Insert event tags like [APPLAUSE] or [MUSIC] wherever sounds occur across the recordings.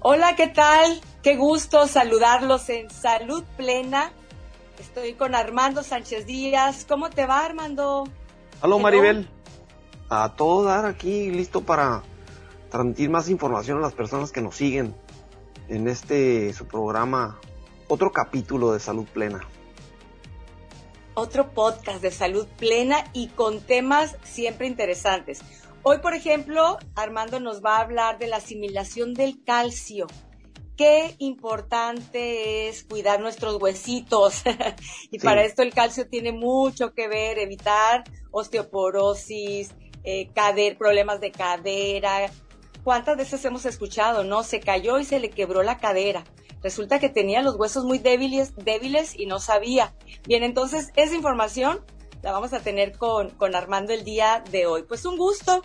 Hola, ¿qué tal? Qué gusto saludarlos en Salud Plena. Estoy con Armando Sánchez Díaz. ¿Cómo te va, Armando? Hola, Maribel. A todo dar aquí, listo para transmitir más información a las personas que nos siguen en este su programa, otro capítulo de Salud Plena. Otro podcast de Salud Plena y con temas siempre interesantes. Hoy, por ejemplo, Armando nos va a hablar de la asimilación del calcio. Qué importante es cuidar nuestros huesitos. [LAUGHS] y para esto el calcio tiene mucho que ver, evitar osteoporosis, eh, problemas de cadera. ¿Cuántas veces hemos escuchado, no? Se cayó y se le quebró la cadera. Resulta que tenía los huesos muy débiles, débiles y no sabía. Bien, entonces esa información la vamos a tener con, con Armando el día de hoy. Pues un gusto.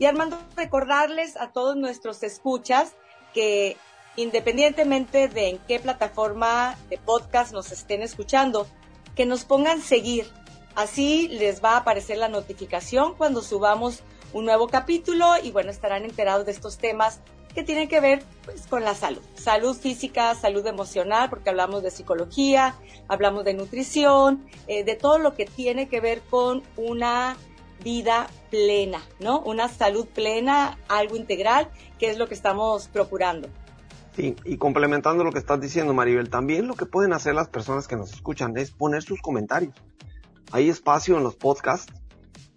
Y Armando, recordarles a todos nuestros escuchas que independientemente de en qué plataforma de podcast nos estén escuchando, que nos pongan seguir. Así les va a aparecer la notificación cuando subamos un nuevo capítulo y bueno, estarán enterados de estos temas que tienen que ver pues, con la salud. Salud física, salud emocional, porque hablamos de psicología, hablamos de nutrición, eh, de todo lo que tiene que ver con una vida plena, ¿no? Una salud plena, algo integral, que es lo que estamos procurando. Sí, y complementando lo que estás diciendo, Maribel, también lo que pueden hacer las personas que nos escuchan es poner sus comentarios. Hay espacio en los podcasts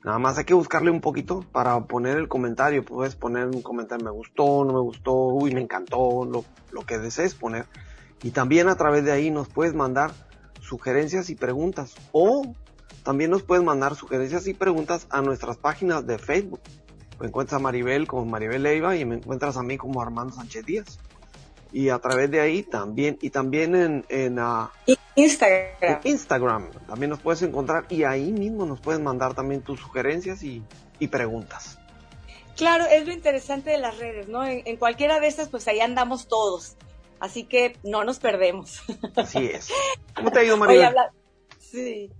Nada más hay que buscarle un poquito para poner el comentario. Puedes poner un comentario, me gustó, no me gustó, uy, me encantó, lo, lo que desees poner. Y también a través de ahí nos puedes mandar sugerencias y preguntas. O también nos puedes mandar sugerencias y preguntas a nuestras páginas de Facebook. Me encuentras a Maribel como Maribel Leiva y me encuentras a mí como Armando Sánchez Díaz y a través de ahí también, y también en, en uh, Instagram. Instagram también nos puedes encontrar y ahí mismo nos puedes mandar también tus sugerencias y, y preguntas. Claro, es lo interesante de las redes, ¿no? En, cualquiera de estas, pues ahí andamos todos. Así que no nos perdemos. Así es. [LAUGHS] ¿Cómo te ha ido, María? Sí.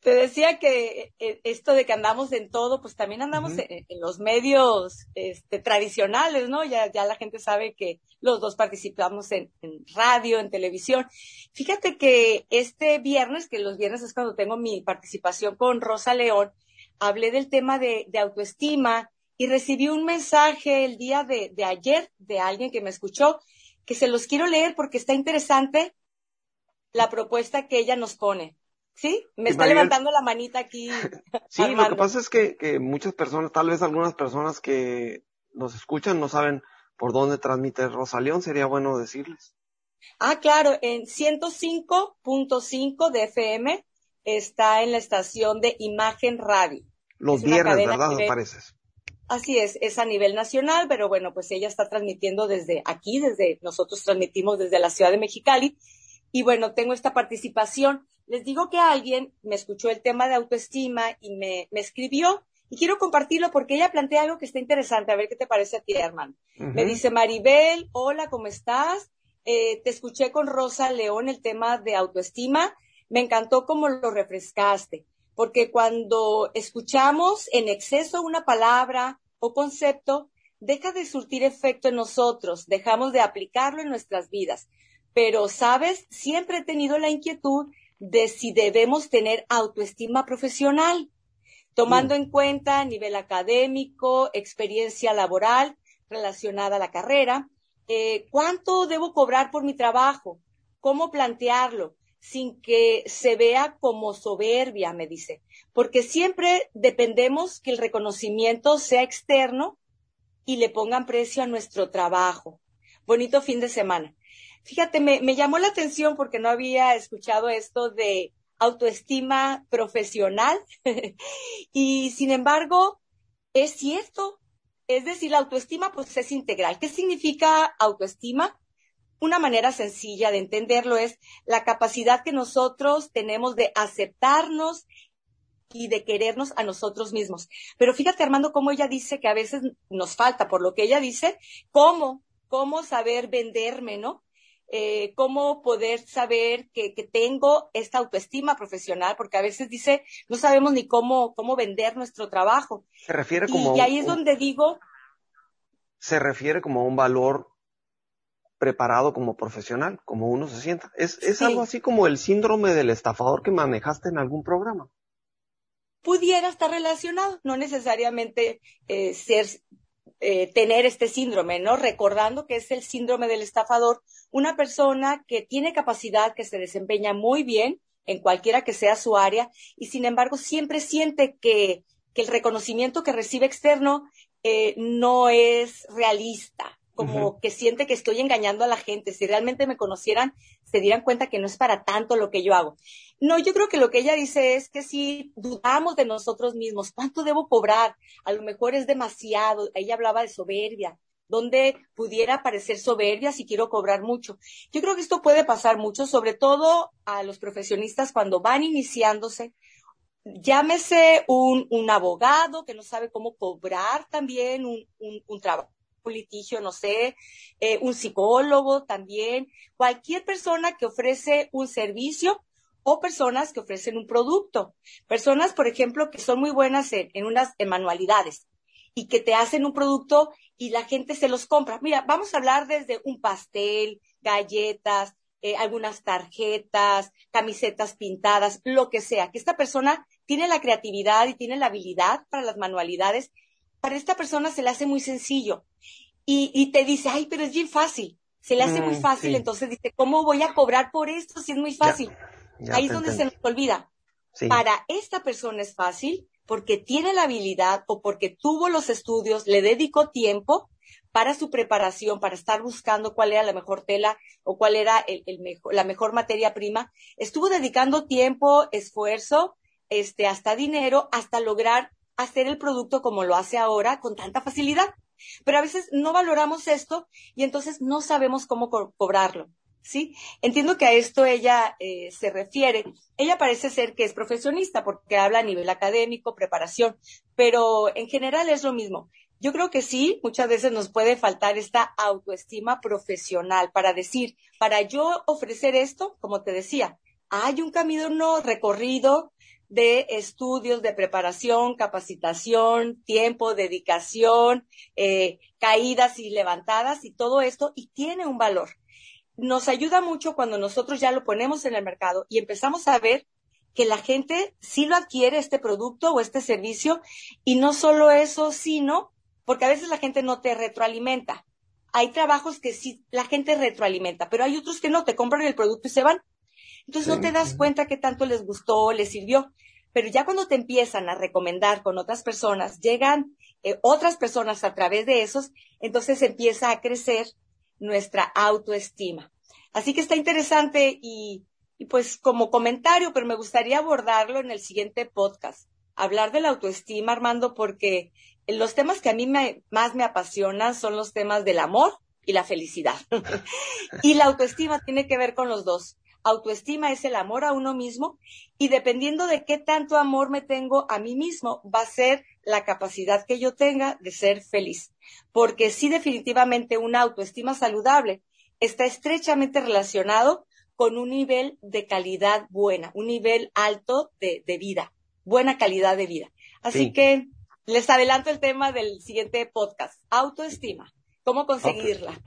Te decía que eh, esto de que andamos en todo, pues también andamos en, los medios este, tradicionales, ¿no? Ya, ya la gente sabe que los dos participamos en, radio, en televisión. Fíjate que este viernes, que los viernes es cuando tengo mi participación con Rosa León, hablé del tema de, autoestima y recibí un mensaje el día de, de ayer de alguien que me escuchó, que se los quiero leer porque está interesante la propuesta que ella nos pone. Sí, me está levantando la manita aquí. [LAUGHS] sí, lo que pasa es que, que muchas personas, tal vez algunas personas que nos escuchan no saben por dónde transmite Rosa León, sería bueno decirles. Ah, claro, en 105.5 de FM está en la estación de Imagen Radio. Los viernes, ¿verdad? Apareces. Así es, es a nivel nacional, pero bueno, pues ella está transmitiendo desde aquí, desde nosotros transmitimos desde la ciudad de Mexicali. Y bueno, tengo esta participación les digo que alguien me escuchó el tema de autoestima y me, escribió y quiero compartirlo porque ella plantea algo que está interesante. A ver qué te parece a ti, hermano. Me dice, Maribel, hola, ¿cómo estás? Eh, te escuché con Rosa León el tema de autoestima. Me encantó cómo lo refrescaste, porque cuando escuchamos en exceso una palabra o concepto, deja de surtir efecto en nosotros, dejamos de aplicarlo en nuestras vidas. Pero, ¿sabes? Siempre he tenido la inquietud de si debemos tener autoestima profesional, tomando en cuenta nivel académico, experiencia laboral relacionada a la carrera, eh, cuánto debo cobrar por mi trabajo, cómo plantearlo sin que se vea como soberbia, me dice, porque siempre dependemos que el reconocimiento sea externo y le pongan precio a nuestro trabajo. Bonito fin de semana. Fíjate, me, me llamó la atención porque no había escuchado esto de autoestima profesional [LAUGHS] y sin embargo es cierto. Es decir, la autoestima pues es integral. ¿Qué significa autoestima? Una manera sencilla de entenderlo es la capacidad que nosotros tenemos de aceptarnos y de querernos a nosotros mismos. Pero fíjate, Armando, cómo ella dice que a veces nos falta, por lo que ella dice, cómo, cómo saber venderme, ¿no? Eh, cómo poder saber que, que, tengo esta autoestima profesional, porque a veces dice, no sabemos ni cómo, cómo vender nuestro trabajo. Se refiere como... Y, ahí es donde digo... Se refiere como a un valor preparado como profesional, como uno se sienta. Es, es algo así como el síndrome del estafador que manejaste en algún programa. Pudiera estar relacionado, no necesariamente eh, ser, eh, tener este síndrome, ¿no? Recordando que es el síndrome del estafador, una persona que tiene capacidad, que se desempeña muy bien en cualquiera que sea su área y sin embargo siempre siente que, que el reconocimiento que recibe externo eh, no es realista, como que siente que estoy engañando a la gente. Si realmente me conocieran, se dieran cuenta que no es para tanto lo que yo hago. No, yo creo que lo que ella dice es que si dudamos de nosotros mismos, ¿cuánto debo cobrar? A lo mejor es demasiado. Ella hablaba de soberbia donde pudiera parecer soberbia si quiero cobrar mucho. Yo creo que esto puede pasar mucho, sobre todo a los profesionistas cuando van iniciándose. Llámese un, un abogado que no sabe cómo cobrar también un, un, un trabajo un litigio, no sé, eh, un psicólogo también, cualquier persona que ofrece un servicio o personas que ofrecen un producto. Personas, por ejemplo, que son muy buenas en, en unas en manualidades y que te hacen un producto y la gente se los compra. Mira, vamos a hablar desde un pastel, galletas, eh, algunas tarjetas, camisetas pintadas, lo que sea, que esta persona tiene la creatividad y tiene la habilidad para las manualidades para esta persona se le hace muy sencillo y, y te dice, ay, pero es bien fácil, se le hace muy mm, fácil, entonces dice, ¿cómo voy a cobrar por esto si es muy fácil? Ahí es donde se nos olvida. Para esta persona es fácil porque tiene la habilidad o porque tuvo los estudios, le dedicó tiempo para su preparación, para estar buscando cuál era la mejor tela o cuál era el, el mejor, la mejor materia prima. Estuvo dedicando tiempo, esfuerzo, este, hasta dinero, hasta lograr hacer el producto como lo hace ahora con tanta facilidad. Pero a veces no valoramos esto y entonces no sabemos cómo cobrarlo. ¿Sí? Entiendo que a esto ella eh, se refiere. Ella parece ser que es profesionista porque habla a nivel académico, preparación, pero en general es lo mismo. Yo creo que sí, muchas veces nos puede faltar esta autoestima profesional para decir, para yo ofrecer esto, como te decía, hay un camino recorrido, de estudios, de preparación, capacitación, tiempo, dedicación, eh, caídas y levantadas y todo esto, y tiene un valor. Nos ayuda mucho cuando nosotros ya lo ponemos en el mercado y empezamos a ver que la gente sí lo adquiere este producto o este servicio y no solo eso, sino porque a veces la gente no te retroalimenta. Hay trabajos que sí la gente retroalimenta, pero hay otros que no, te compran el producto y se van. Entonces no te das cuenta qué tanto les gustó, les sirvió. Pero ya cuando te empiezan a recomendar con otras personas, llegan eh, otras personas a través de esos, entonces empieza a crecer nuestra autoestima. Así que está interesante y, y pues como comentario, pero me gustaría abordarlo en el siguiente podcast. Hablar de la autoestima, Armando, porque los temas que a mí me, más me apasionan son los temas del amor y la felicidad. [LAUGHS] y la autoestima tiene que ver con los dos. Autoestima es el amor a uno mismo y dependiendo de qué tanto amor me tengo a mí mismo, va a ser la capacidad que yo tenga de ser feliz. Porque sí definitivamente una autoestima saludable está estrechamente relacionado con un nivel de calidad buena, un nivel alto de, vida, buena calidad de vida. Así que les adelanto el tema del siguiente podcast, autoestima, cómo conseguirla.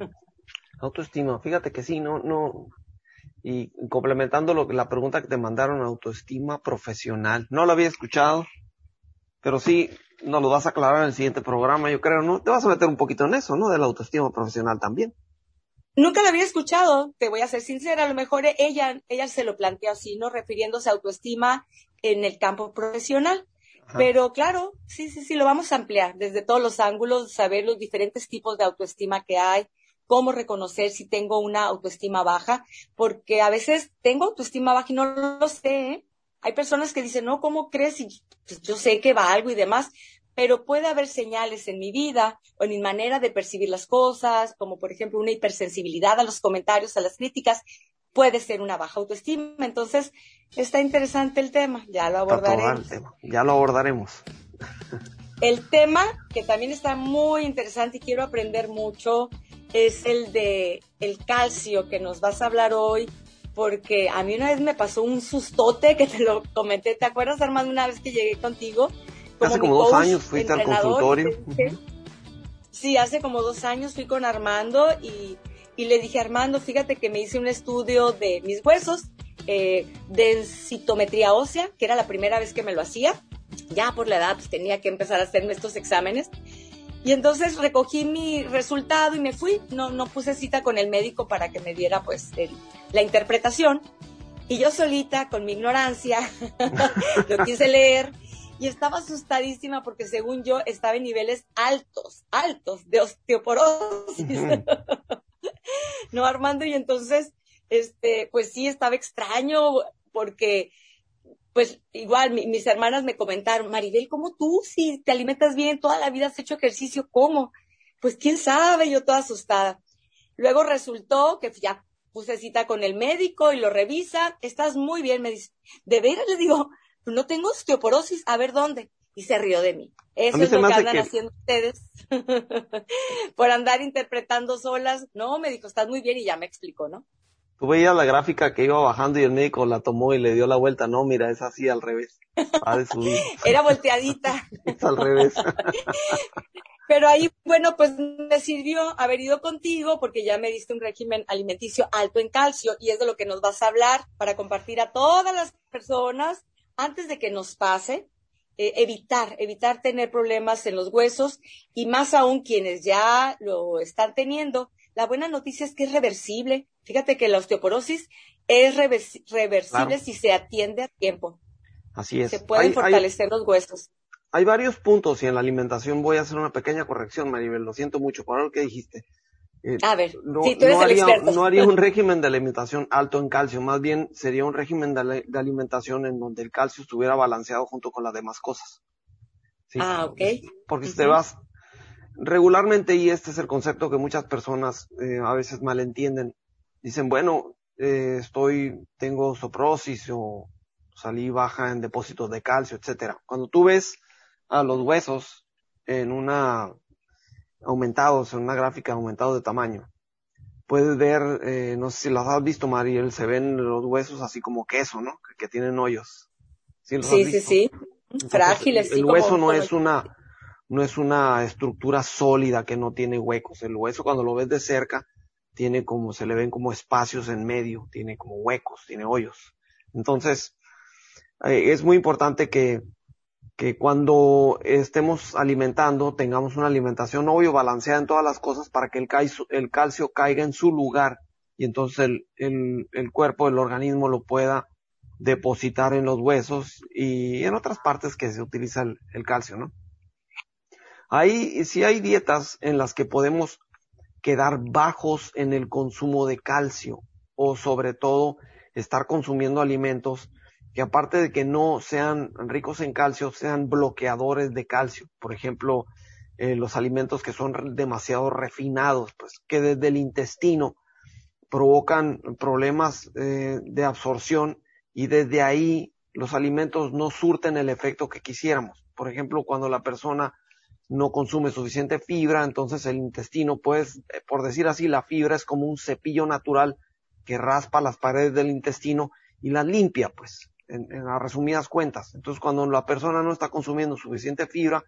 Autoestima, fíjate que sí, no, no, y complementando lo, la pregunta que te mandaron, autoestima profesional. No lo había escuchado, pero sí nos lo vas a aclarar en el siguiente programa, yo creo, ¿no? Te vas a meter un poquito en eso, ¿no? De la autoestima profesional también. Nunca lo había escuchado, te voy a ser sincera, a lo mejor ella, ella se lo planteó así, ¿no? Refiriéndose a autoestima en el campo profesional. Pero claro, sí, sí, sí, lo vamos a ampliar desde todos los ángulos, saber los diferentes tipos de autoestima que hay, cómo reconocer si tengo una autoestima baja, porque a veces tengo autoestima baja y no lo sé. ¿eh? Hay personas que dicen, no, ¿cómo crees? Y, pues, yo sé que va algo y demás, pero puede haber señales en mi vida o en mi manera de percibir las cosas, como por ejemplo una hipersensibilidad a los comentarios, a las críticas, puede ser una baja autoestima. Entonces, está interesante el tema, ya lo abordaremos. Ya lo abordaremos. El tema que también está muy interesante y quiero aprender mucho es el de el calcio que nos vas a hablar hoy, porque a mí una vez me pasó un sustote que te lo comenté. ¿Te acuerdas, Armando, una vez que llegué contigo? hace como dos años fuiste al consultorio. Sí, hace como dos años fui con Armando y, y le dije, Armando, fíjate que me hice un estudio de mis huesos, eh, densitometría ósea, que era la primera vez que me lo hacía. Ya por la edad pues, tenía que empezar a hacerme estos exámenes. Y entonces recogí mi resultado y me fui. No, no puse cita con el médico para que me diera pues la interpretación. Y yo solita, con mi ignorancia, [LAUGHS] lo quise leer y estaba asustadísima porque según yo estaba en niveles altos, altos de osteoporosis. [LAUGHS] no, Armando, y entonces, este, pues sí, estaba extraño porque, pues igual mis hermanas me comentaron, Maribel, ¿cómo tú si te alimentas bien, toda la vida has hecho ejercicio, cómo? Pues quién sabe, yo toda asustada. Luego resultó que ya puse cita con el médico y lo revisa, estás muy bien, me dice, de veras le digo, no tengo osteoporosis, a ver dónde. Y se rió de mí. Eso es lo que andan haciendo ustedes [LAUGHS] por andar interpretando solas. No, me dijo, estás muy bien y ya me explicó, ¿no? Tú veías la gráfica que iba bajando y el médico la tomó y le dio la vuelta. No, mira, es así al revés. de subir. [LAUGHS] Era volteadita. [LAUGHS] es al revés. [LAUGHS] Pero ahí, bueno, pues me sirvió haber ido contigo porque ya me diste un régimen alimenticio alto en calcio y es de lo que nos vas a hablar para compartir a todas las personas antes de que nos pase, eh, evitar, evitar tener problemas en los huesos y más aún quienes ya lo están teniendo. La buena noticia es que es reversible. Fíjate que la osteoporosis es reversible si se atiende a tiempo. Así es. Se pueden fortalecer los huesos. Hay varios puntos y en la alimentación voy a hacer una pequeña corrección, Maribel. Lo siento mucho por lo que dijiste. Eh, a ver, no, tú eres haría, experto. no haría un régimen de alimentación alto en calcio, más bien sería un régimen de, alimentación en donde el calcio estuviera balanceado junto con las demás cosas. Ah, ok. Porque si te vas regularmente, y este es el concepto que muchas personas eh, a veces malentienden, dicen, bueno, eh, estoy, tengo soprosis o salí baja en depósitos de calcio, etcétera. Cuando tú ves a los huesos en una aumentados, en una gráfica aumentados de tamaño. Puedes ver, eh, no sé si las has visto, Mariel, se ven los huesos así como queso, ¿no? Que, tienen hoyos. Sí, sí, sí, Frágiles. El, hueso no es una, no es una estructura sólida que no tiene huecos. El hueso cuando lo ves de cerca tiene como, se le ven como espacios en medio, tiene como huecos, tiene hoyos. Entonces, eh, es muy importante que, que cuando estemos alimentando tengamos una alimentación obvio balanceada en todas las cosas para que el calcio, el calcio caiga en su lugar y entonces el, el, el, cuerpo, el organismo lo pueda depositar en los huesos y en otras partes que se utiliza el, el calcio, ¿no? Ahí sí hay dietas en las que podemos quedar bajos en el consumo de calcio o sobre todo estar consumiendo alimentos que aparte de que no sean ricos en calcio, sean bloqueadores de calcio. Por ejemplo, eh, los alimentos que son demasiado refinados, pues que desde el intestino provocan problemas eh, de absorción y desde ahí los alimentos no surten el efecto que quisiéramos. Por ejemplo, cuando la persona no consume suficiente fibra, entonces el intestino, pues, eh, por decir así, la fibra es como un cepillo natural que raspa las paredes del intestino y las limpia, pues en, en las resumidas cuentas. Entonces, cuando la persona no está consumiendo suficiente fibra,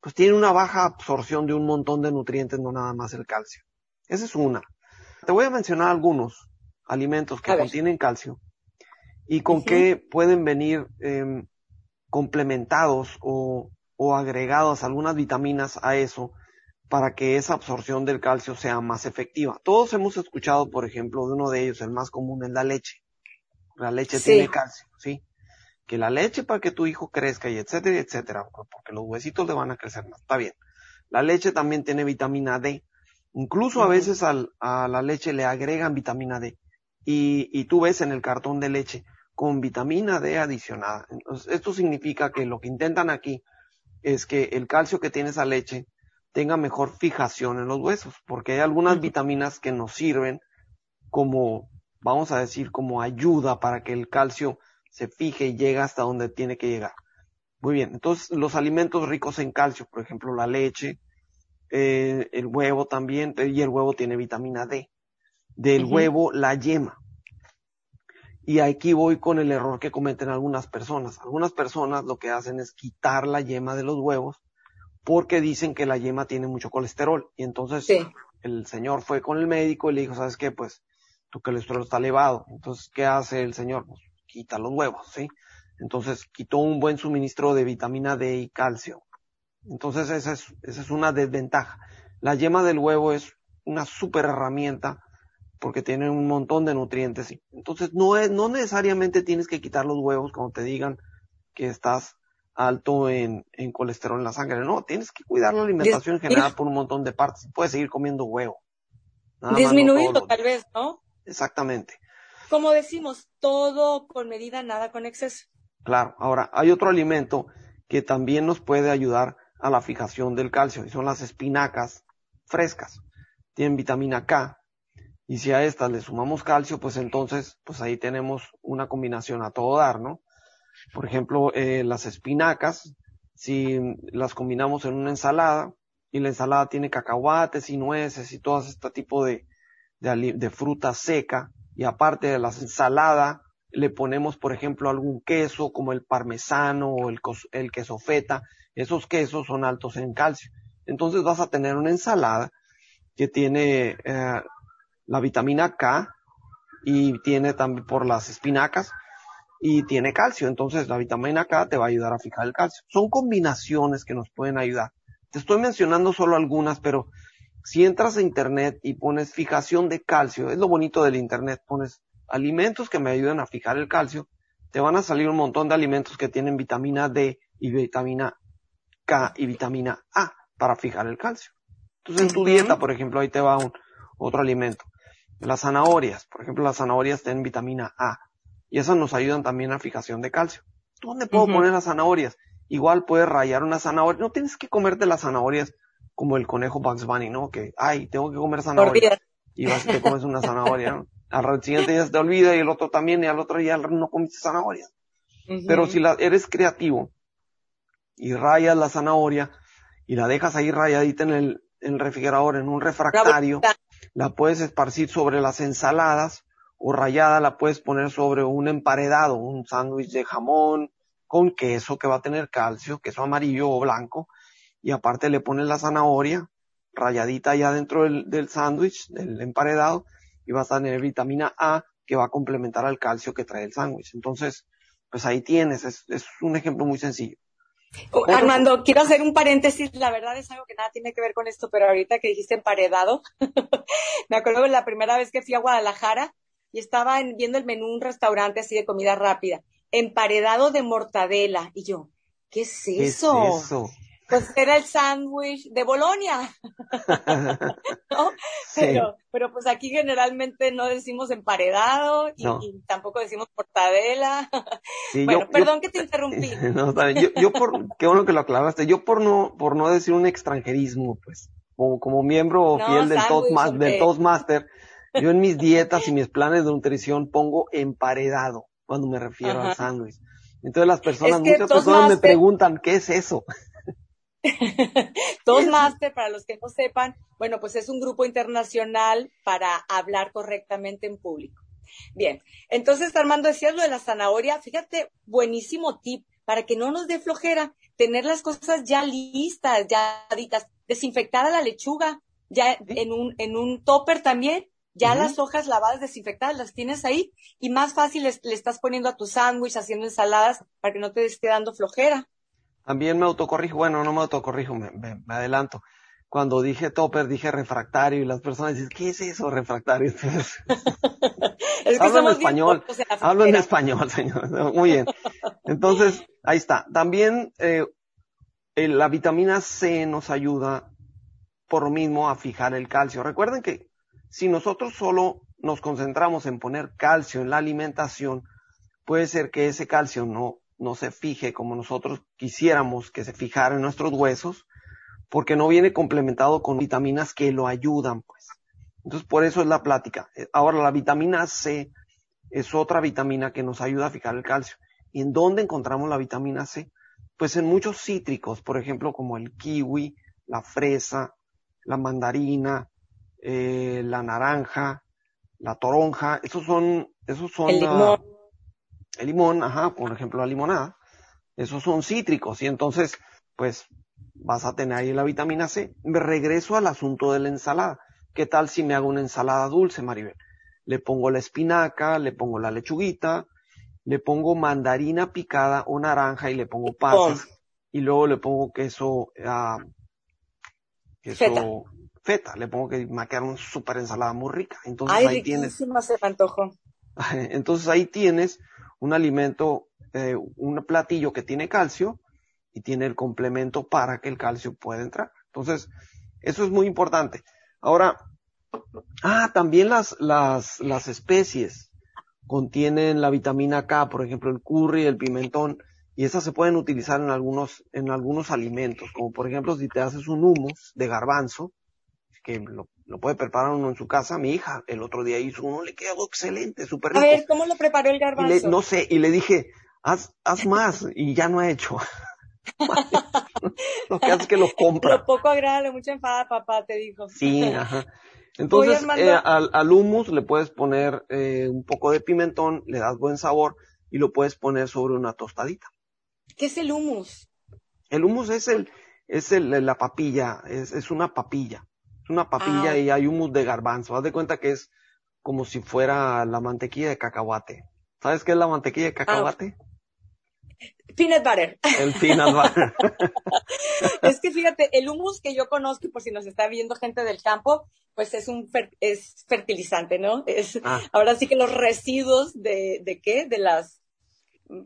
pues tiene una baja absorción de un montón de nutrientes, no nada más el calcio. Esa es una. Te voy a mencionar algunos alimentos que contienen calcio y con qué pueden venir eh, complementados o, o agregados algunas vitaminas a eso para que esa absorción del calcio sea más efectiva. Todos hemos escuchado, por ejemplo, de uno de ellos, el más común es la leche. La leche tiene calcio, ¿sí? Que la leche para que tu hijo crezca y etcétera, etcétera, porque los huesitos le van a crecer más. Está bien. La leche también tiene vitamina D. Incluso a veces al, a la leche le agregan vitamina D. Y, y tú ves en el cartón de leche con vitamina D adicionada. Entonces, esto significa que lo que intentan aquí es que el calcio que tiene esa leche tenga mejor fijación en los huesos, porque hay algunas vitaminas que nos sirven como vamos a decir, como ayuda para que el calcio se fije y llegue hasta donde tiene que llegar. Muy bien, entonces los alimentos ricos en calcio, por ejemplo la leche, eh, el huevo también, y el huevo tiene vitamina D. Del huevo la yema. Y aquí voy con el error que cometen algunas personas. Algunas personas lo que hacen es quitar la yema de los huevos porque dicen que la yema tiene mucho colesterol y entonces el señor fue con el médico y le dijo, ¿sabes qué? Pues tu colesterol está elevado. Entonces, ¿qué hace el señor? Pues quita los huevos, ¿sí? Entonces, quitó un buen suministro de vitamina D y calcio. Entonces, esa es, esa es una desventaja. La yema del huevo es una super herramienta porque tiene un montón de nutrientes. Entonces, no es, no necesariamente tienes que quitar los huevos cuando te digan que estás alto en, en colesterol en la sangre. No, tienes que cuidar la alimentación en general por un montón de partes. Puedes seguir comiendo huevo. Disminuirlo tal vez, ¿no? Exactamente. Como decimos, todo con medida, nada con exceso. Claro. Ahora, hay otro alimento que también nos puede ayudar a la fijación del calcio y son las espinacas frescas. Tienen vitamina K y si a estas le sumamos calcio, pues entonces, pues ahí tenemos una combinación a todo dar, ¿no? Por ejemplo, eh, las espinacas, si las combinamos en una ensalada y la ensalada tiene cacahuates y nueces y todo este tipo de, de, fruta seca y aparte de la ensalada le ponemos, por ejemplo, algún queso como el parmesano o el, el queso feta. Esos quesos son altos en calcio. Entonces vas a tener una ensalada que tiene eh, la vitamina K y tiene también por las espinacas y tiene calcio. Entonces la vitamina K te va a ayudar a fijar el calcio. Son combinaciones que nos pueden ayudar. Te estoy mencionando solo algunas, pero si entras a internet y pones fijación de calcio, es lo bonito del internet, pones alimentos que me ayudan a fijar el calcio, te van a salir un montón de alimentos que tienen vitamina D y vitamina K y vitamina A para fijar el calcio. Entonces en tu dieta, por ejemplo, ahí te va un otro alimento. Las zanahorias, por ejemplo, las zanahorias tienen vitamina A y esas nos ayudan también a fijación de calcio. ¿Dónde puedo poner las zanahorias? Igual puedes rayar una zanahoria. No tienes que comerte las zanahorias como el conejo Bugs Bunny, ¿no? Que, ay, tengo que comer zanahoria. Y vas y te comes una zanahoria, ¿no? Al siguiente día se te olvida y el otro también y al otro día no comiste zanahoria. Pero si la, eres creativo y rayas la zanahoria y la dejas ahí rayadita en el, en el refrigerador, en un refractario, la puedes esparcir sobre las ensaladas o rayada la puedes poner sobre un emparedado, un sándwich de jamón con queso que va a tener calcio, queso amarillo o blanco, y aparte le pones la zanahoria rayadita allá dentro del, del sándwich, del emparedado, y vas a tener vitamina A que va a complementar al calcio que trae el sándwich. Entonces, pues ahí tienes, es, es un ejemplo muy sencillo. Oh, Armando, quiero hacer un paréntesis, la verdad es algo que nada tiene que ver con esto, pero ahorita que dijiste emparedado, [LAUGHS] me acuerdo de la primera vez que fui a Guadalajara, y estaba viendo el menú un restaurante así de comida rápida, emparedado de mortadela. Y yo, ¿qué es eso? eso? Pues era el sándwich de Bolonia. [LAUGHS] ¿No? Pero, pero pues aquí generalmente no decimos emparedado y, tampoco decimos mortadela. bueno, perdón que te interrumpí. [LAUGHS] No, yo, yo por, qué bueno que lo aclaraste. Yo por no, por no decir un extranjerismo, pues, como, como miembro fiel del, Toastmaster, del Toastmaster, yo en mis dietas y mis planes de nutrición pongo emparedado cuando me refiero al sándwich. Entonces las personas, muchas personas me preguntan, ¿qué es eso? Toastmaster, para los que no sepan, bueno, pues es un grupo internacional para hablar correctamente en público. Bien, entonces Armando decías lo de la zanahoria, fíjate, buenísimo tip para que no nos dé flojera, tener las cosas ya listas, ya ditas, desinfectada la lechuga, ya en un, en un topper también, ya las hojas lavadas, desinfectadas, las tienes ahí y más fácil le, estás poniendo a tu sándwich, haciendo ensaladas para que no te esté dando flojera. También me autocorrijo, bueno, no me autocorrijo, me, me, adelanto. Cuando dije topper, dije refractario y las personas dicen, ¿qué es eso refractario? [LAUGHS] es hablo en español, hablo en español, [LAUGHS] señor. Muy bien. Entonces, ahí está. También eh, la vitamina C nos ayuda por lo mismo a fijar el calcio. Recuerden que si nosotros solo nos concentramos en poner calcio en la alimentación, puede ser que ese calcio no, no se fije como nosotros quisiéramos que se fijara en nuestros huesos, porque no viene complementado con vitaminas que lo ayudan, pues. Entonces, por eso es la plática. Ahora, la vitamina C es otra vitamina que nos ayuda a fijar el calcio. ¿Y en dónde encontramos la vitamina C? Pues en muchos cítricos, por ejemplo, como el kiwi, la fresa, la mandarina, eh, la naranja, la toronja, esos son, esos son el limón. El limón, ajá, por ejemplo la limonada, esos son cítricos y entonces, pues, vas a tener ahí la vitamina C. Me regreso al asunto de la ensalada. ¿qué tal si me hago una ensalada dulce, Maribel? Le pongo la espinaca, le pongo la lechuguita, le pongo mandarina picada o naranja y le pongo pasas. Y luego le pongo queso, uh, queso feta. feta. Le pongo que me va a quedar una super ensalada muy rica. Entonces Ay, ahí tienes. se me antojo. [LAUGHS] Entonces ahí tienes un alimento, eh, un platillo que tiene calcio y tiene el complemento para que el calcio pueda entrar. Entonces, eso es muy importante. Ahora, ah, también las, las, las especies contienen la vitamina K, por ejemplo, el curry, el pimentón, y esas se pueden utilizar en algunos, en algunos alimentos, como por ejemplo si te haces un humus de garbanzo, que lo, lo puede preparar uno en su casa, mi hija el otro día hizo uno, le quedó excelente, súper rico. A ver, ¿cómo lo preparó el garbanzo? no sé, y le dije, haz, haz [LAUGHS] más, y ya no ha hecho. [LAUGHS] [LAUGHS] lo que hace es que lo compra. Lo poco agrada, mucha enfada, papá, te dijo. Sí, ajá. Entonces, eh, al, al, hummus le puedes poner eh, un poco de pimentón, le das buen sabor y lo puedes poner sobre una tostadita. ¿Qué es el hummus? El hummus es el, es el, la papilla, es, es una papilla. Es una papilla Ah. y hay hummus de garbanzo. Haz de cuenta que es como si fuera la mantequilla de cacahuate. ¿Sabes qué es la mantequilla de cacahuate? Peanut butter. El peanut butter. [LAUGHS] es que fíjate, el humus que yo conozco, por si nos está viendo gente del campo, pues es un fer- es fertilizante, ¿no? Es, Ah. Ahora sí que los residuos de, de qué, de las,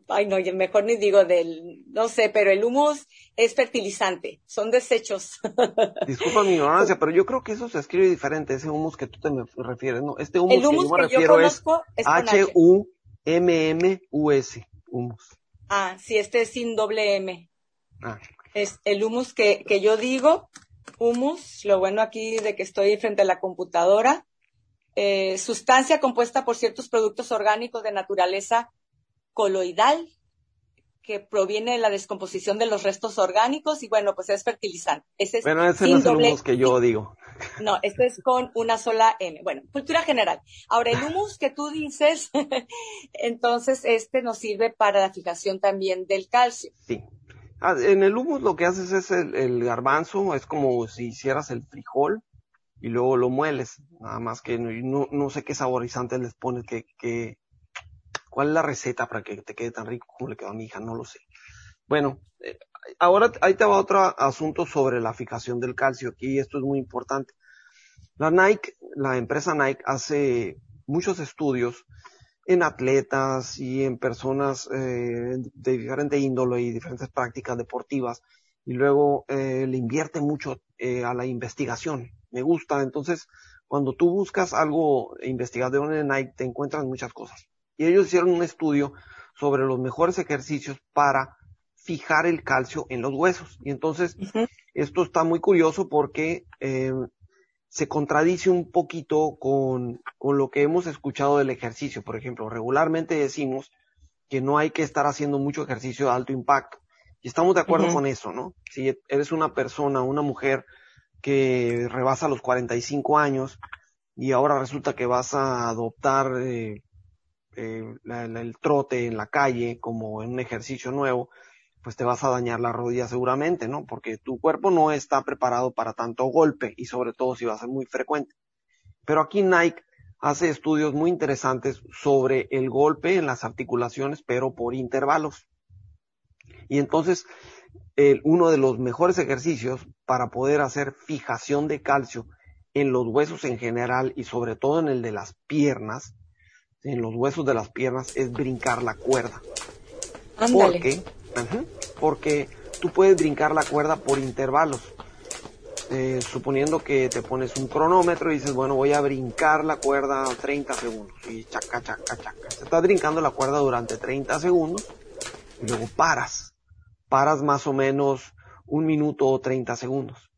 ay no, mejor ni digo del, no sé, pero el humus es fertilizante, son desechos. [LAUGHS] Disculpa mi ignorancia, pero yo creo que eso se escribe diferente, ese hummus que tú te me refieres. No, este el humus que yo me que yo refiero es conozco es. H-U-M-M-U-S. Hummus. Ah, sí, este es sin doble M. Ah, Es el humus que, que yo digo, humus, lo bueno aquí de que estoy frente a la computadora, eh, sustancia compuesta por ciertos productos orgánicos de naturaleza coloidal que proviene de la descomposición de los restos orgánicos y bueno, pues es fertilizante. Ese es bueno, ese no es el hummus que yo digo. No, este es con una sola M. Bueno, cultura general. Ahora, el humus que tú dices, [LAUGHS] entonces este nos sirve para la fijación también del calcio. Sí. Ah, en el hummus lo que haces es el, el garbanzo, es como si hicieras el frijol y luego lo mueles. Nada más que no, no, no sé qué saborizantes les pones, que, que, cuál es la receta para que te quede tan rico como le quedó a mi hija, no lo sé. Bueno, eh, ahora ahí te va otro asunto sobre la fijación del calcio. Aquí esto es muy importante. La Nike, la empresa Nike hace muchos estudios en atletas y en personas eh, de diferente índole y diferentes prácticas deportivas y luego eh, le invierte mucho eh, a la investigación. Me gusta. Entonces, cuando tú buscas algo investigador en Nike, te encuentras muchas cosas. Y ellos hicieron un estudio sobre los mejores ejercicios para fijar el calcio en los huesos. Y entonces, esto está muy curioso porque eh, se contradice un poquito con, con lo que hemos escuchado del ejercicio. Por ejemplo, regularmente decimos que no hay que estar haciendo mucho ejercicio de alto impacto. Y estamos de acuerdo con eso, ¿no? Si eres una persona, una mujer que rebasa los 45 años y ahora resulta que vas a adoptar eh, eh, el trote en la calle como en un ejercicio nuevo, pues te vas a dañar la rodilla seguramente, ¿no? Porque tu cuerpo no está preparado para tanto golpe y sobre todo si va a ser muy frecuente. Pero aquí Nike hace estudios muy interesantes sobre el golpe en las articulaciones, pero por intervalos. Y entonces, uno de los mejores ejercicios para poder hacer fijación de calcio en los huesos en general y sobre todo en el de las piernas, en los huesos de las piernas, es brincar la cuerda. Ándale. Porque, Ajá, porque tú puedes brincar la cuerda por intervalos. Eh, suponiendo que te pones un cronómetro y dices, bueno, voy a brincar la cuerda 30 segundos. Y chaca, chaca, chaca. Te estás brincando la cuerda durante 30 segundos y luego paras. Paras más o menos un minuto o 30 segundos.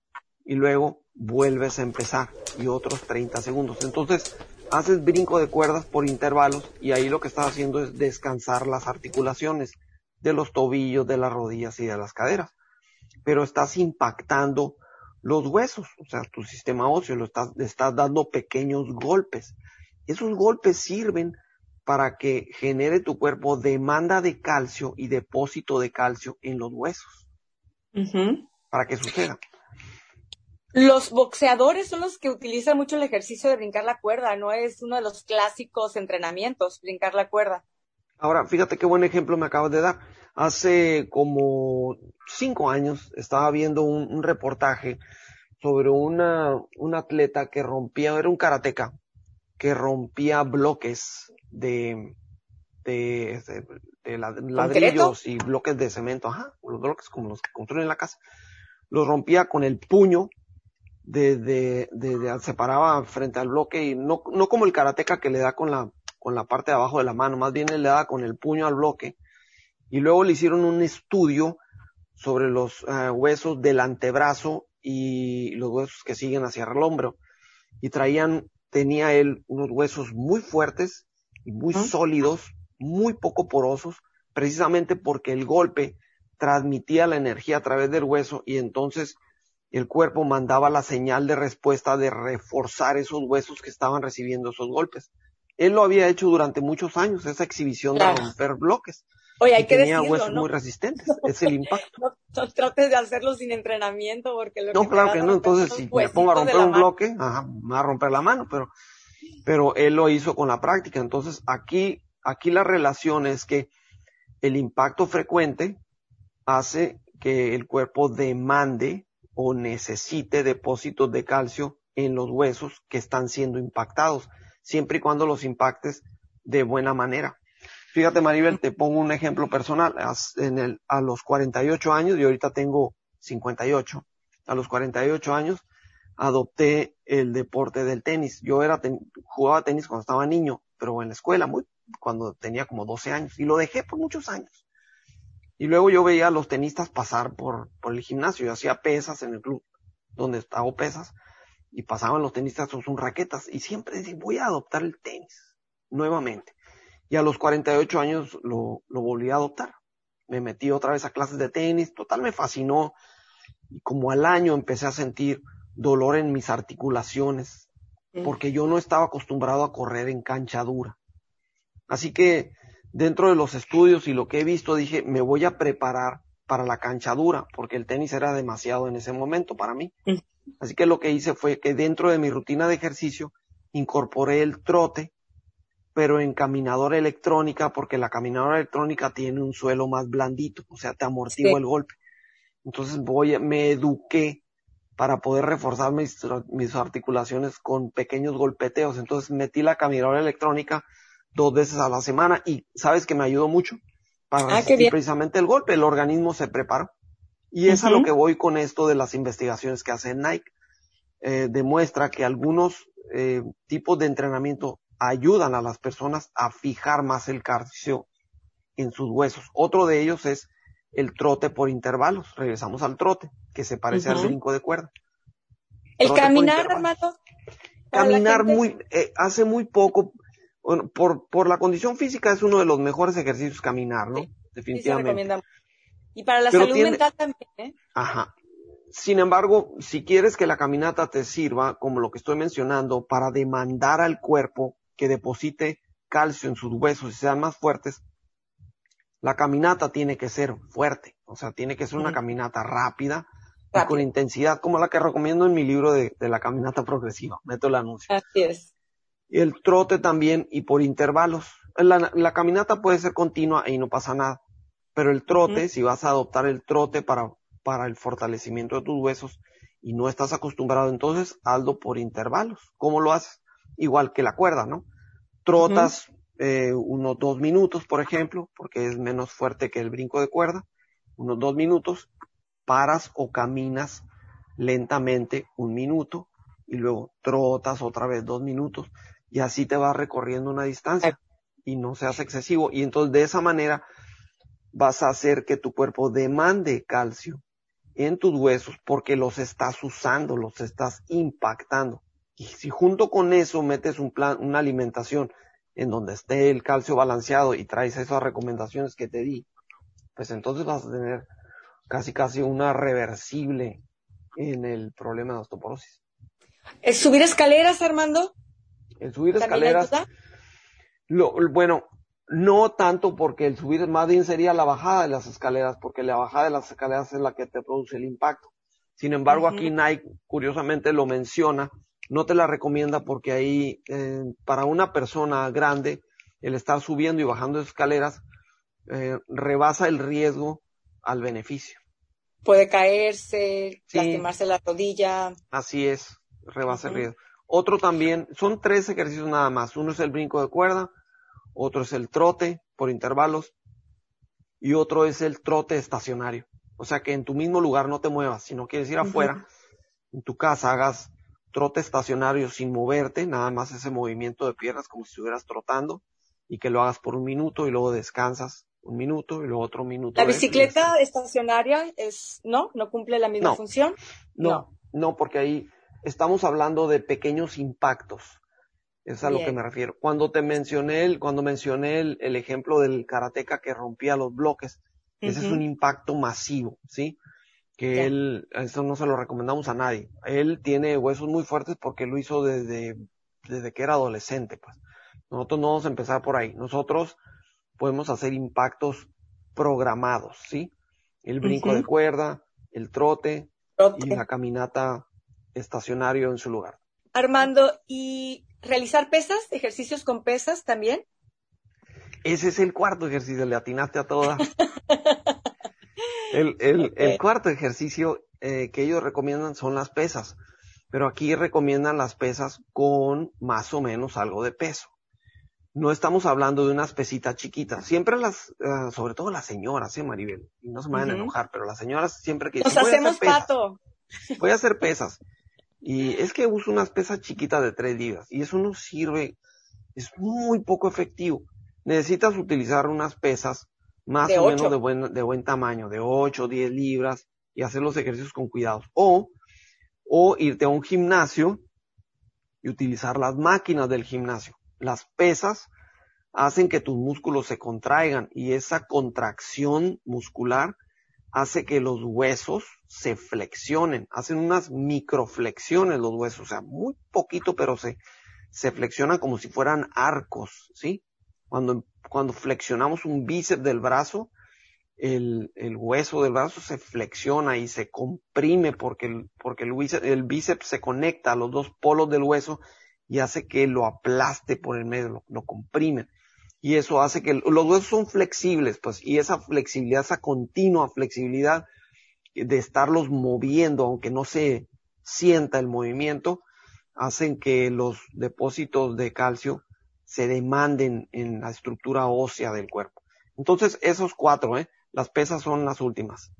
Y luego vuelves a empezar y otros 30 segundos. Entonces, haces brinco de cuerdas por intervalos y ahí lo que estás haciendo es descansar las articulaciones de los tobillos, de las rodillas y de las caderas. Pero estás impactando los huesos, o sea, tu sistema óseo, lo estás, le estás dando pequeños golpes. Esos golpes sirven para que genere tu cuerpo demanda de calcio y depósito de calcio en los huesos, para que suceda. Los boxeadores son los que utilizan mucho el ejercicio de brincar la cuerda, ¿no? Es uno de los clásicos entrenamientos, brincar la cuerda. Ahora, fíjate qué buen ejemplo me acabas de dar. Hace como cinco años estaba viendo un, reportaje sobre una, un atleta que rompía, era un karateca, que rompía bloques de, de, de, ladrillos y bloques de cemento, ajá, los bloques como los que construyen la casa, los rompía con el puño de, de, de, separaba frente al bloque y no, no como el karateca que le da con la, con la parte de abajo de la mano, más bien le da con el puño al bloque. Y luego le hicieron un estudio sobre los eh, huesos del antebrazo y los huesos que siguen hacia el hombro. Y traían, tenía él unos huesos muy fuertes y muy sólidos, muy poco porosos, precisamente porque el golpe transmitía la energía a través del hueso y entonces el cuerpo mandaba la señal de respuesta de reforzar esos huesos que estaban recibiendo esos golpes. Él lo había hecho durante muchos años, esa exhibición de romper bloques. Oye, hay que tenía huesos muy resistentes, [LAUGHS] es el impacto. No, trates de hacerlo sin entrenamiento porque No, claro que no, entonces si me pongo a romper un bloque, ajá, me va a romper la mano, pero pero él lo hizo con la práctica. Entonces, aquí aquí la relación es que el impacto frecuente hace que el cuerpo demande o necesite depósitos de calcio en los huesos que están siendo impactados, siempre y cuando los impactes de buena manera. Fíjate, Maribel, te pongo un ejemplo personal. En el, a los 48 años, y ahorita tengo 58, a los 48 años adopté el deporte del tenis. Yo era jugaba tenis cuando estaba niño, pero en la escuela, muy, cuando tenía como 12 años, y lo dejé por muchos años. Y luego yo veía a los tenistas pasar por, por el gimnasio. Yo hacía pesas en el club donde hago pesas y pasaban los tenistas con sus raquetas y siempre decía, voy a adoptar el tenis nuevamente. Y a los 48 años lo, lo volví a adoptar. Me metí otra vez a clases de tenis, total me fascinó. Y como al año empecé a sentir dolor en mis articulaciones, porque yo no estaba acostumbrado a correr en cancha dura. Así que dentro de los estudios y lo que he visto, dije, me voy a preparar para la cancha dura, porque el tenis era demasiado en ese momento para mí. Así que lo que hice fue que dentro de mi rutina de ejercicio incorporé el trote, pero en caminadora electrónica, porque la caminadora electrónica tiene un suelo más blandito, o sea, te amortigua el golpe. Entonces voy, me eduqué para poder reforzar mis, mis articulaciones con pequeños golpeteos. Entonces metí la caminadora electrónica dos veces a la semana y sabes que me ayudó mucho para ah, precisamente el golpe, el organismo se preparó. Y es a lo que voy con esto de las investigaciones que hace Nike. Eh, demuestra que algunos eh, tipos de entrenamiento ayudan a las personas a fijar más el calcio en sus huesos. Otro de ellos es el trote por intervalos. Regresamos al trote, que se parece al brinco de cuerda. El caminar. Caminar muy, eh, hace muy poco, bueno, por, por la condición física es uno de los mejores ejercicios caminar, ¿no? Definitivamente. y para la salud mental también, ¿eh? Ajá. Sin embargo, si quieres que la caminata te sirva, como lo que estoy mencionando, para demandar al cuerpo que deposite calcio en sus huesos y sean más fuertes, la caminata tiene que ser fuerte, o sea, tiene que ser una caminata rápida, y con intensidad, como la que recomiendo en mi libro de, de la caminata progresiva. Meto el anuncio. Así es el trote también y por intervalos. La, caminata puede ser continua y no pasa nada, pero el trote, si vas a adoptar el trote para, para el fortalecimiento de tus huesos y no estás acostumbrado, entonces hazlo por intervalos. ¿Cómo lo haces? Igual que la cuerda, ¿no? Trotas eh, unos dos minutos, por ejemplo, porque es menos fuerte que el brinco de cuerda, unos dos minutos, paras o caminas lentamente un minuto y luego trotas otra vez dos minutos y así te vas recorriendo una distancia y no seas excesivo. Y entonces de esa manera vas a hacer que tu cuerpo demande calcio en tus huesos porque los estás usando, los estás impactando. Y si junto con eso metes un plan, una alimentación en donde esté el calcio balanceado y traes esas recomendaciones que te di, pues entonces vas a tener casi casi una reversible en el problema de osteoporosis. ¿Es subir escaleras, Armando? El subir escaleras. Lo, bueno, no tanto porque el subir más bien sería la bajada de las escaleras, porque la bajada de las escaleras es la que te produce el impacto. Sin embargo, aquí Nike, curiosamente, lo menciona, no te la recomienda porque ahí, eh, para una persona grande, el estar subiendo y bajando escaleras, eh, rebasa el riesgo al beneficio. Puede caerse, lastimarse la rodilla. Así es, rebasa el riesgo. Otro también, son tres ejercicios nada más. Uno es el brinco de cuerda, otro es el trote por intervalos y otro es el trote estacionario. O sea que en tu mismo lugar no te muevas. Si no quieres ir afuera, en tu casa hagas trote estacionario sin moverte, nada más ese movimiento de piernas como si estuvieras trotando y que lo hagas por un minuto y luego descansas un minuto y luego otro minuto. ¿La bicicleta estacionaria es, no? ¿No cumple la misma función? No, no, porque ahí estamos hablando de pequeños impactos. Es a lo que me refiero. Cuando te mencioné el, cuando mencioné el, ejemplo del karateca que rompía los bloques, ese es un impacto masivo, ¿sí? Que él, eso no se lo recomendamos a nadie. Él tiene huesos muy fuertes porque lo hizo desde, desde que era adolescente, pues. Nosotros no vamos a empezar por ahí. Nosotros podemos hacer impactos programados, ¿sí? El brinco de cuerda, el trote, y la caminata estacionario en su lugar. Armando, ¿y realizar pesas, ejercicios con pesas también? Ese es el cuarto ejercicio, le atinaste a todas. [LAUGHS] el, el, el, cuarto ejercicio eh, que ellos recomiendan son las pesas, pero aquí recomiendan las pesas con más o menos algo de peso no estamos hablando de unas pesitas chiquitas. Siempre las, uh, sobre todo las señoras, ¿eh, Maribel? Y no se me van a enojar, pero las señoras siempre que Nos hacemos pato. Voy a hacer pesas. Y es que uso unas pesas chiquitas de tres libras. Y eso no sirve, es muy poco efectivo. Necesitas utilizar unas pesas más o menos de buen, de buen tamaño, de 8 o 10 libras, y hacer los ejercicios con cuidado. O, o irte a un gimnasio y utilizar las máquinas del gimnasio las pesas hacen que tus músculos se contraigan y esa contracción muscular hace que los huesos se flexionen, hacen unas microflexiones los huesos, o sea, muy poquito, pero se, se flexionan como si fueran arcos, ¿sí? Cuando, cuando flexionamos un bíceps del brazo, el, el hueso del brazo se flexiona y se comprime porque, el, porque el, bíceps, el bíceps se conecta a los dos polos del hueso y hace que lo aplaste por el medio, lo, lo comprime. Y eso hace que los huesos son flexibles, pues, y esa flexibilidad, esa continua flexibilidad de estarlos moviendo, aunque no se sienta el movimiento, hacen que los depósitos de calcio se demanden en la estructura ósea del cuerpo. Entonces, esos cuatro, ¿eh? Las pesas son las últimas.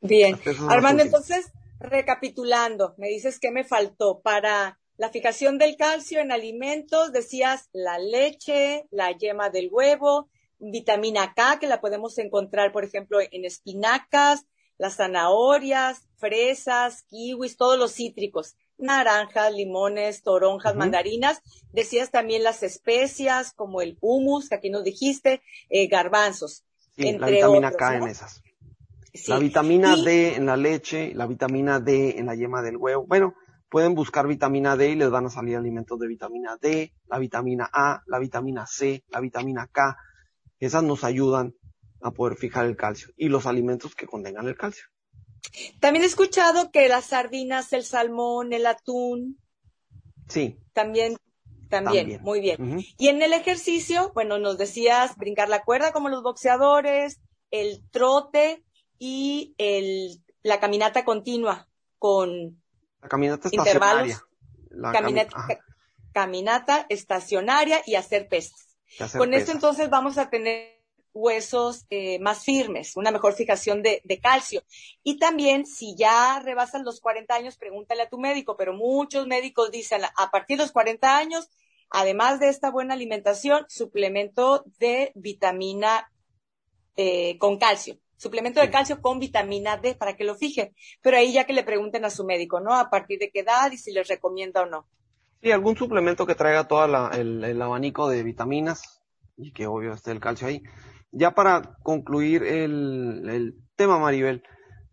Bien. Armando, entonces, recapitulando, me dices qué me faltó para la fijación del calcio en alimentos, decías la leche, la yema del huevo, vitamina K, que la podemos encontrar, por ejemplo, en espinacas, las zanahorias, fresas, kiwis, todos los cítricos, naranjas, limones, toronjas, mandarinas. Decías también las especias, como el humus, que aquí nos dijiste, eh, garbanzos. entre la vitamina K en esas. La vitamina D en la leche, la vitamina D en la yema del huevo. Bueno, pueden buscar vitamina D y les van a salir alimentos de vitamina D, la vitamina A, la vitamina C, la vitamina K. Esas nos ayudan a poder fijar el calcio y los alimentos que contengan el calcio. También he escuchado que las sardinas, el salmón, el atún. Sí. También, también, muy bien. Y en el ejercicio, bueno, nos decías brincar la cuerda como los boxeadores, el trote y el, la caminata continua con caminata estacionaria. caminata, estacionaria y hacer pesas. Con esto entonces vamos a tener huesos eh, más firmes, una mejor fijación de, calcio. Y también, si ya rebasan los 40 años, pregúntale a tu médico, pero muchos médicos dicen, a partir de los 40 años, además de esta buena alimentación, suplemento de vitamina eh, con calcio suplemento de calcio con vitamina D para que lo fije. Pero ahí ya que le pregunten a su médico, ¿no? A partir de qué edad y si les recomienda o no. Sí, algún suplemento que traiga todo el, abanico de vitaminas y que obvio esté el calcio ahí. Ya para concluir el, tema, Maribel,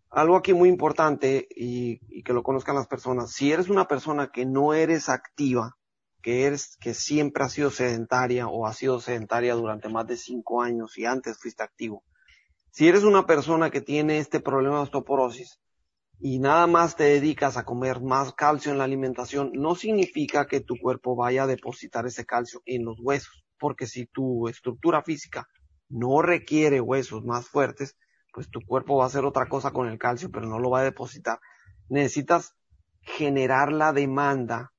algo aquí muy importante y, y, que lo conozcan las personas. Si eres una persona que no eres activa, que eres, que siempre has sido sedentaria o has sido sedentaria durante más de cinco años y antes fuiste activo, si eres una persona que tiene este problema de osteoporosis y nada más te dedicas a comer más calcio en la alimentación, no significa que tu cuerpo vaya a depositar ese calcio en los huesos, porque si tu estructura física no requiere huesos más fuertes, pues tu cuerpo va a hacer otra cosa con el calcio, pero no lo va a depositar. Necesitas generar la demanda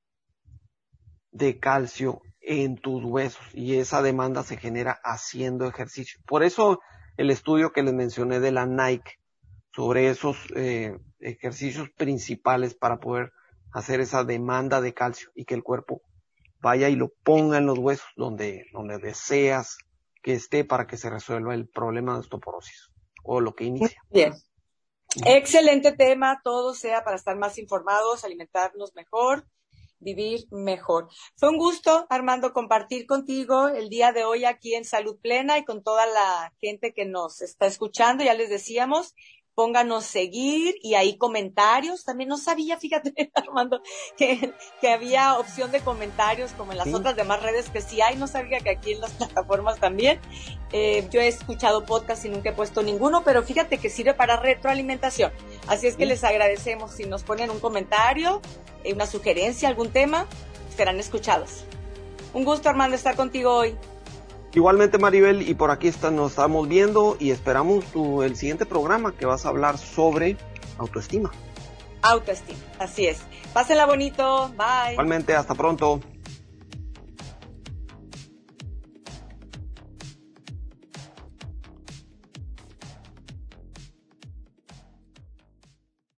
de calcio en tus huesos y esa demanda se genera haciendo ejercicio. Por eso el estudio que les mencioné de la Nike sobre esos eh, ejercicios principales para poder hacer esa demanda de calcio y que el cuerpo vaya y lo ponga en los huesos donde, donde deseas que esté para que se resuelva el problema de osteoporosis o lo que inicia. Bien. Excelente tema, todo sea para estar más informados, alimentarnos mejor, vivir mejor. Fue un gusto, Armando, compartir contigo el día de hoy aquí en Salud Plena y con toda la gente que nos está escuchando. Ya les decíamos, pónganos seguir y ahí comentarios. También no sabía, fíjate, [LAUGHS] Armando, que, que había opción de comentarios como en las otras demás redes que sí hay. No sabía que aquí en las plataformas también. Eh, yo he escuchado podcast y nunca he puesto ninguno, pero fíjate que sirve para retroalimentación. Así es que les agradecemos si nos ponen un comentario, eh, una sugerencia, algún tema, serán escuchados. Un gusto, Armando, estar contigo hoy. Igualmente Maribel, y por aquí está, nos estamos viendo y esperamos tu, el siguiente programa que vas a hablar sobre autoestima. Autoestima, así es. Pásenla bonito, bye. Igualmente, hasta pronto.